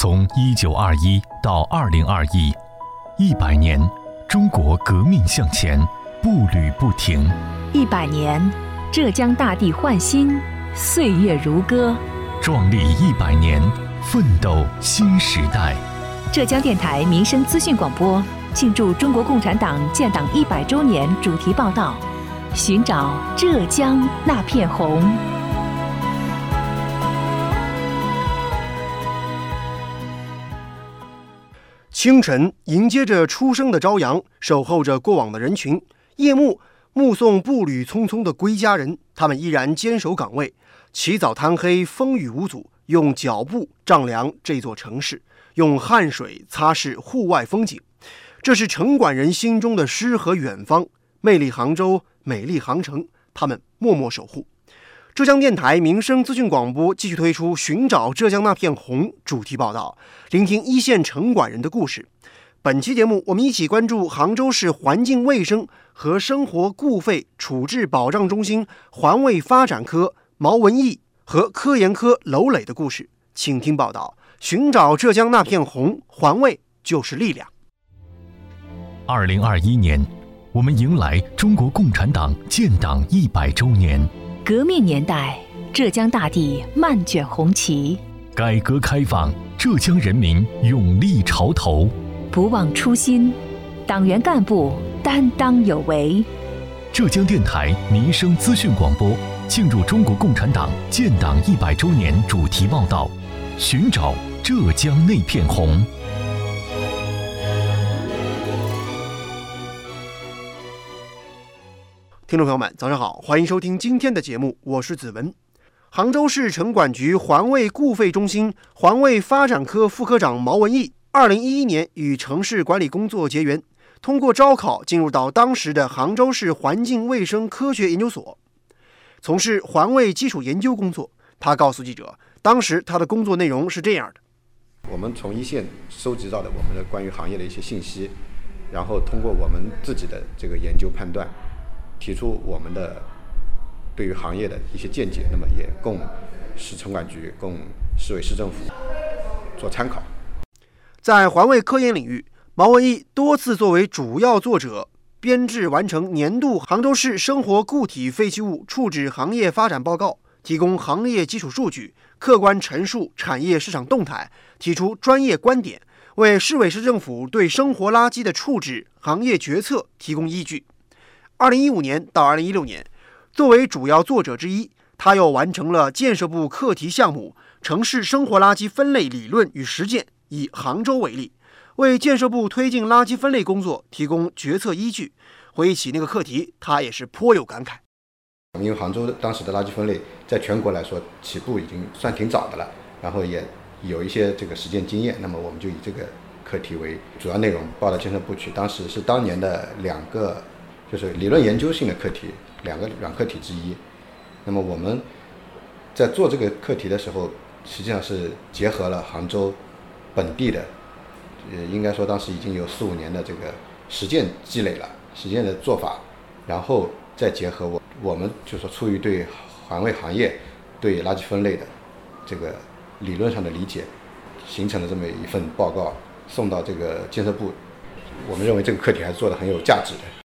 从一九二一到二零二一，一百年，中国革命向前，步履不停。一百年，浙江大地焕新，岁月如歌。壮丽一百年，奋斗新时代。浙江电台民生资讯广播庆祝中国共产党建党一百周年主题报道：寻找浙江那片红。清晨，迎接着初升的朝阳，守候着过往的人群；夜幕，目送步履匆匆的归家人。他们依然坚守岗位，起早贪黑，风雨无阻，用脚步丈量这座城市，用汗水擦拭户外风景。这是城管人心中的诗和远方。魅力杭州，美丽杭城，他们默默守护。浙江电台民生资讯广播继续推出《寻找浙江那片红》主题报道，聆听一线城管人的故事。本期节目，我们一起关注杭州市环境卫生和生活固废处置保障中心环卫发展科毛文义和科研科娄磊的故事，请听报道：寻找浙江那片红，环卫就是力量。二零二一年，我们迎来中国共产党建党一百周年。革命年代，浙江大地漫卷红旗；改革开放，浙江人民勇立潮头。不忘初心，党员干部担当有为。浙江电台民生资讯广播庆祝中国共产党建党一百周年主题报道：寻找浙江那片红。听众朋友们，早上好，欢迎收听今天的节目，我是子文。杭州市城管局环卫固废中心环卫发展科副科长毛文义，二零一一年与城市管理工作结缘，通过招考进入到当时的杭州市环境卫生科学研究所，从事环卫基础研究工作。他告诉记者，当时他的工作内容是这样的：我们从一线收集到的我们的关于行业的一些信息，然后通过我们自己的这个研究判断。提出我们的对于行业的一些见解，那么也供市城管局、供市委市政府做参考。在环卫科研领域，毛文义多次作为主要作者编制完成年度杭州市生活固体废弃物处置行业发展报告，提供行业基础数据，客观陈述产业市场动态，提出专业观点，为市委市政府对生活垃圾的处置行业决策提供依据。二零一五年到二零一六年，作为主要作者之一，他又完成了建设部课题项目《城市生活垃圾分类理论与实践》，以杭州为例，为建设部推进垃圾分类工作提供决策依据。回忆起那个课题，他也是颇有感慨。因为杭州当时的垃圾分类在全国来说起步已经算挺早的了，然后也有一些这个实践经验，那么我们就以这个课题为主要内容报到建设部去。当时是当年的两个。就是理论研究性的课题，两个软课题之一。那么我们在做这个课题的时候，实际上是结合了杭州本地的，呃，应该说当时已经有四五年的这个实践积累了，实践的做法，然后再结合我我们就说出于对环卫行业对垃圾分类的这个理论上的理解，形成了这么一份报告，送到这个建设部。我们认为这个课题还是做的很有价值的。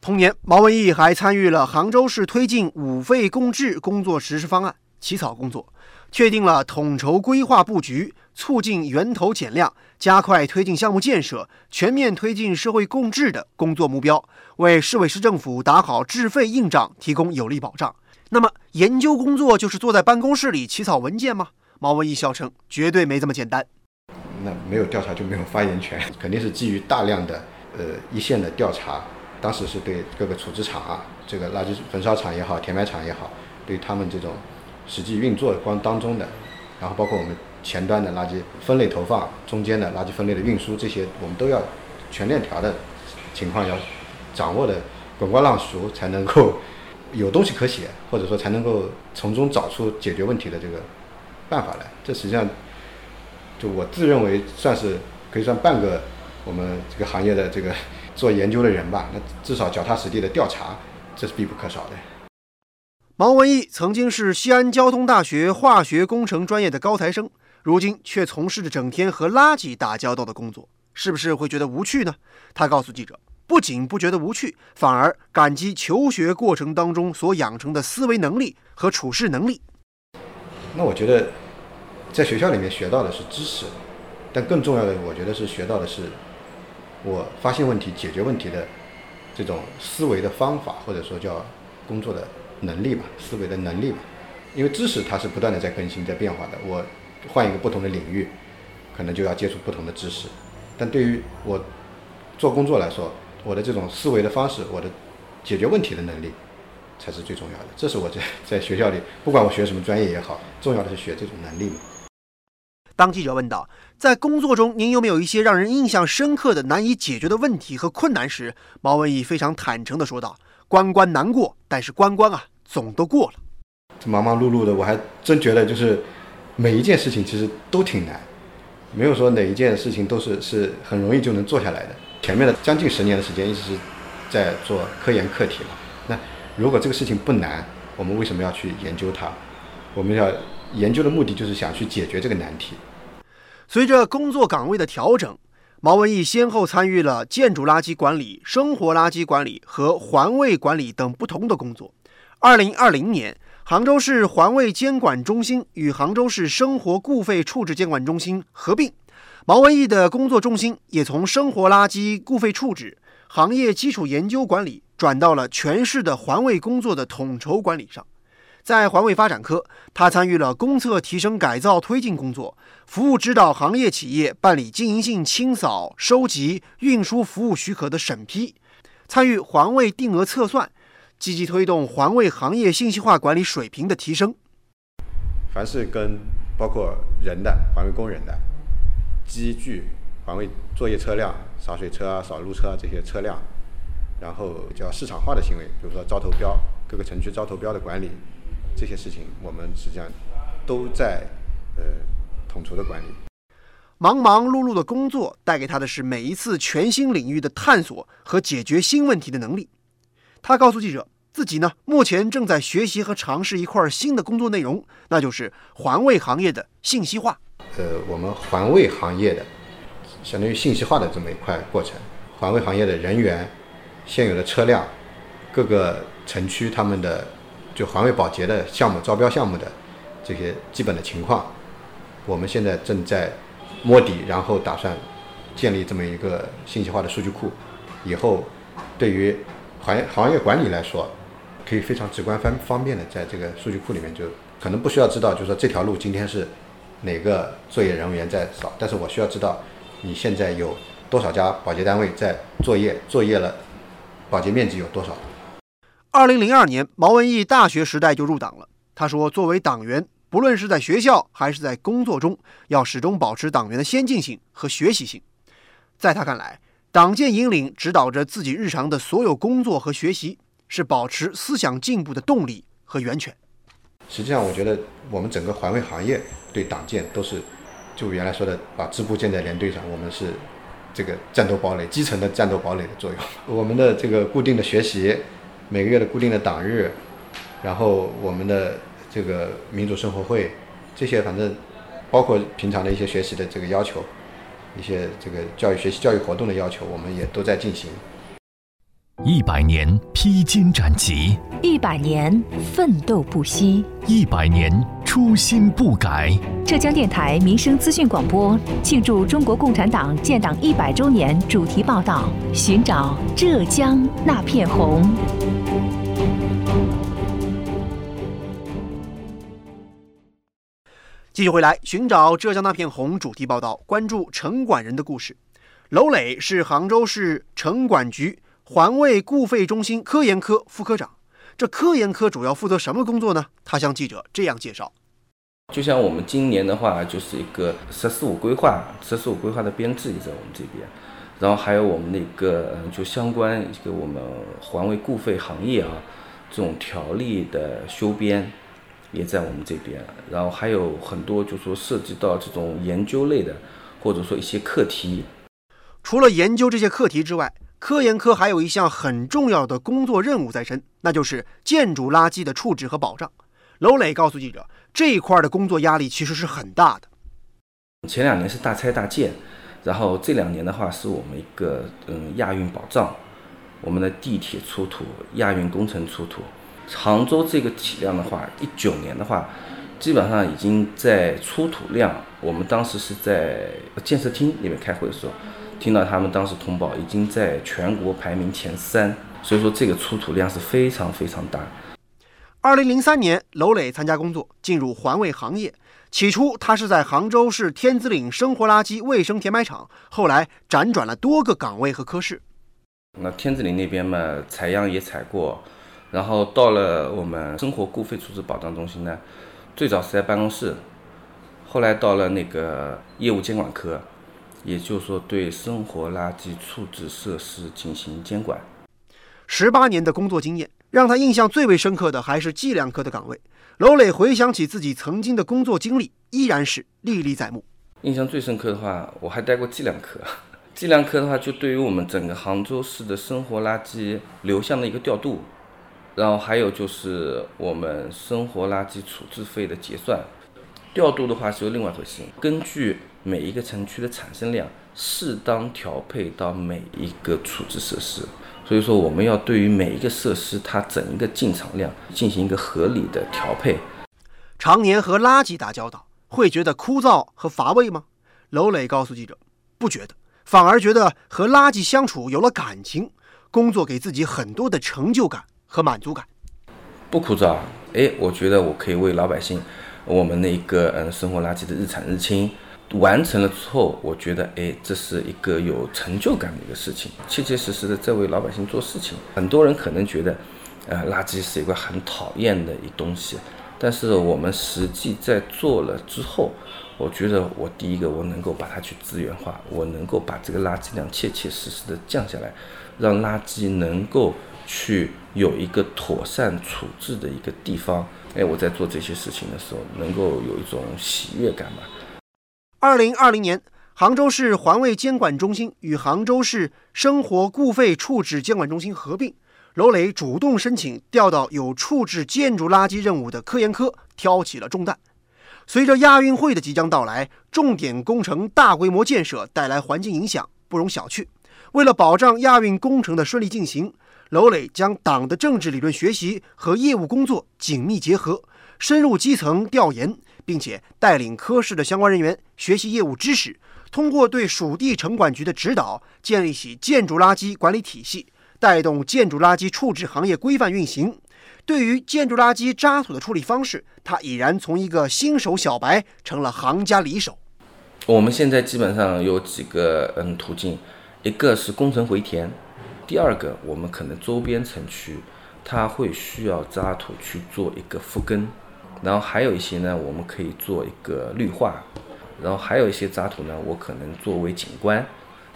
同年，毛文义还参与了杭州市推进五费共治工作实施方案起草工作，确定了统筹规划布局、促进源头减量、加快推进项目建设、全面推进社会共治的工作目标，为市委市政府打好治费硬仗提供有力保障。那么，研究工作就是坐在办公室里起草文件吗？毛文义笑称：“绝对没这么简单。那没有调查就没有发言权，肯定是基于大量的呃一线的调查。”当时是对各个处置厂啊，这个垃圾焚烧厂也好，填埋场也好，对他们这种实际运作光当中的，然后包括我们前端的垃圾分类投放，中间的垃圾分类的运输这些，我们都要全链条的情况要掌握的滚瓜烂熟，才能够有东西可写，或者说才能够从中找出解决问题的这个办法来。这实际上就我自认为算是可以算半个我们这个行业的这个。做研究的人吧，那至少脚踏实地的调查，这是必不可少的。毛文义曾经是西安交通大学化学工程专业的高材生，如今却从事着整天和垃圾打交道的工作，是不是会觉得无趣呢？他告诉记者，不仅不觉得无趣，反而感激求学过程当中所养成的思维能力和处事能力。那我觉得，在学校里面学到的是知识，但更重要的，我觉得是学到的是我发现问题、解决问题的这种思维的方法，或者说叫工作的能力吧，思维的能力吧。因为知识它是不断的在更新、在变化的。我换一个不同的领域，可能就要接触不同的知识。但对于我做工作来说，我的这种思维的方式，我的解决问题的能力。才是最重要的。这是我在 在学校里，不管我学什么专业也好，重要的是学这种能力嘛。当记者问到，在工作中您有没有一些让人印象深刻的难以解决的问题和困难时，毛文义非常坦诚地说道：“关关难过，但是关关啊，总都过了。这忙忙碌碌的，我还真觉得就是每一件事情其实都挺难，没有说哪一件事情都是是很容易就能做下来的。前面的将近十年的时间一直是在做科研课题嘛，那。如果这个事情不难，我们为什么要去研究它？我们要研究的目的就是想去解决这个难题。随着工作岗位的调整，毛文义先后参与了建筑垃圾管理、生活垃圾管理和环卫管理等不同的工作。二零二零年，杭州市环卫监管中心与杭州市生活固废处置监管中心合并，毛文义的工作重心也从生活垃圾固废处置、行业基础研究管理。转到了全市的环卫工作的统筹管理上，在环卫发展科，他参与了公厕提升改造推进工作，服务指导行业企业办理经营性清扫、收集、运输服务许可的审批，参与环卫定额测算，积极推动环卫行业信息化管理水平的提升。凡是跟包括人的环卫工人的机具、环卫作业车辆、洒水车啊、扫路车啊这些车辆。然后叫市场化的行为，比如说招投标，各个城区招投标的管理，这些事情我们实际上都在呃统筹的管理。忙忙碌碌的工作带给他的是每一次全新领域的探索和解决新问题的能力。他告诉记者，自己呢目前正在学习和尝试一块新的工作内容，那就是环卫行业的信息化。呃，我们环卫行业的相当于信息化的这么一块过程，环卫行业的人员。现有的车辆，各个城区他们的就环卫保洁的项目招标项目的这些基本的情况，我们现在正在摸底，然后打算建立这么一个信息化的数据库。以后对于行行业管理来说，可以非常直观方方便的在这个数据库里面，就可能不需要知道，就是说这条路今天是哪个作业人员在扫，但是我需要知道你现在有多少家保洁单位在作业，作业了。保洁面积有多少？二零零二年，毛文义大学时代就入党了。他说：“作为党员，不论是在学校还是在工作中，要始终保持党员的先进性和学习性。”在他看来，党建引领指导着自己日常的所有工作和学习，是保持思想进步的动力和源泉。实际上，我觉得我们整个环卫行业对党建都是，就原来说的，把支部建在连队上，我们是。这个战斗堡垒，基层的战斗堡垒的作用。我们的这个固定的学习，每个月的固定的党日，然后我们的这个民主生活会，这些反正包括平常的一些学习的这个要求，一些这个教育学习教育活动的要求，我们也都在进行。一百年披荆斩棘，一百年奋斗不息，一百年初心不改。浙江电台民生资讯广播庆祝中国共产党建党一百周年主题报道：寻找浙江那片红。继续回来，寻找浙江那片红主题报道，关注城管人的故事。娄磊是杭州市城管局。环卫固废中心科研科副科长，这科研科主要负责什么工作呢？他向记者这样介绍：就像我们今年的话，就是一个“十四五”规划，“十四五”规划的编制也在我们这边，然后还有我们那个就相关一个我们环卫固废行业啊这种条例的修编也在我们这边，然后还有很多就说涉及到这种研究类的，或者说一些课题。除了研究这些课题之外，科研科还有一项很重要的工作任务在身，那就是建筑垃圾的处置和保障。娄磊告诉记者，这一块的工作压力其实是很大的。前两年是大拆大建，然后这两年的话是我们一个嗯亚运保障，我们的地铁出土，亚运工程出土。杭州这个体量的话，一九年的话，基本上已经在出土量。我们当时是在建设厅里面开会的时候，听到他们当时通报，已经在全国排名前三。所以说这个出土量是非常非常大。二零零三年，娄磊参加工作，进入环卫行业。起初，他是在杭州市天子岭生活垃圾卫生填埋场，后来辗转了多个岗位和科室。那天子岭那边嘛，采样也采过。然后到了我们生活固废处置保障中心呢，最早是在办公室，后来到了那个业务监管科，也就是说对生活垃圾处置设施进行监管。十八年的工作经验，让他印象最为深刻的还是计量科的岗位。娄磊回想起自己曾经的工作经历，依然是历历在目。印象最深刻的话，我还待过计量科。计量科的话，就对于我们整个杭州市的生活垃圾流向的一个调度。然后还有就是我们生活垃圾处置费的结算，调度的话是由另外一回事。根据每一个城区的产生量，适当调配到每一个处置设施。所以说，我们要对于每一个设施它整一个进场量进行一个合理的调配。常年和垃圾打交道，会觉得枯燥和乏味吗？娄磊告诉记者，不觉得，反而觉得和垃圾相处有了感情，工作给自己很多的成就感。和满足感，不枯燥。哎，我觉得我可以为老百姓，我们的一个嗯生活垃圾的日产日清完成了之后，我觉得哎，这是一个有成就感的一个事情，切切实实的在为老百姓做事情。很多人可能觉得，呃，垃圾是一个很讨厌的一东西，但是我们实际在做了之后，我觉得我第一个我能够把它去资源化，我能够把这个垃圾量切切实实的降下来，让垃圾能够。去有一个妥善处置的一个地方，哎，我在做这些事情的时候，能够有一种喜悦感吧。二零二零年，杭州市环卫监管中心与杭州市生活固废处置监管中心合并，娄磊主动申请调到有处置建筑垃圾任务的科研科，挑起了重担。随着亚运会的即将到来，重点工程大规模建设带来环境影响不容小觑。为了保障亚运工程的顺利进行，娄磊将党的政治理论学习和业务工作紧密结合，深入基层调研，并且带领科室的相关人员学习业务知识，通过对属地城管局的指导，建立起建筑垃圾管理体系，带动建筑垃圾处置行业规范运行。对于建筑垃圾渣土的处理方式，他已然从一个新手小白成了行家里手。我们现在基本上有几个嗯途径，一个是工程回填。第二个，我们可能周边城区，它会需要渣土去做一个复根，然后还有一些呢，我们可以做一个绿化，然后还有一些渣土呢，我可能作为景观，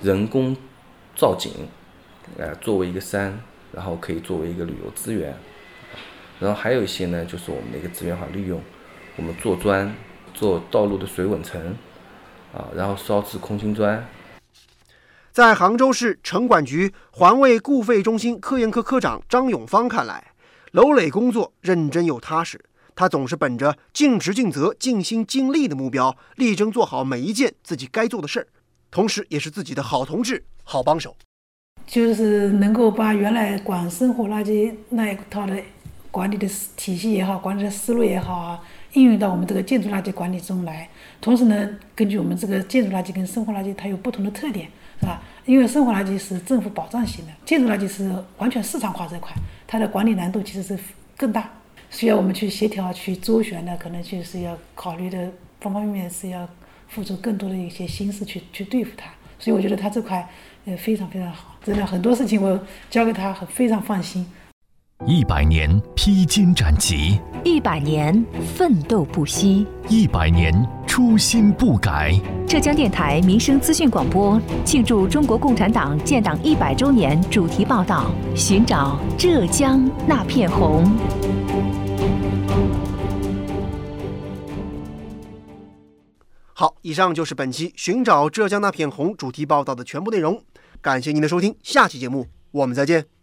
人工造景，呃，作为一个山，然后可以作为一个旅游资源，然后还有一些呢，就是我们的一个资源化利用，我们做砖，做道路的水稳层，啊，然后烧制空心砖。在杭州市城管局环卫固废中心科研科科长张永芳看来，娄磊工作认真又踏实。他总是本着尽职尽责、尽心尽力的目标，力争做好每一件自己该做的事儿，同时也是自己的好同志、好帮手。就是能够把原来管生活垃圾那一套的管理的体系也好、管理的思路也好啊，应用到我们这个建筑垃圾管理中来。同时呢，根据我们这个建筑垃圾跟生活垃圾它有不同的特点。是吧？因为生活垃圾是政府保障型的，建筑垃圾是完全市场化这块，它的管理难度其实是更大，需要我们去协调、去周旋的，可能就是要考虑的方方面面是要付出更多的一些心思去去对付它。所以我觉得他这块呃非常非常好，真的很多事情我交给他很非常放心。一百年披荆斩棘，一百年奋斗不息，一百年初心不改。浙江电台民生资讯广播庆祝中国共产党建党一百周年主题报道：寻找浙江那片红。好，以上就是本期《寻找浙江那片红》主题报道的全部内容。感谢您的收听，下期节目我们再见。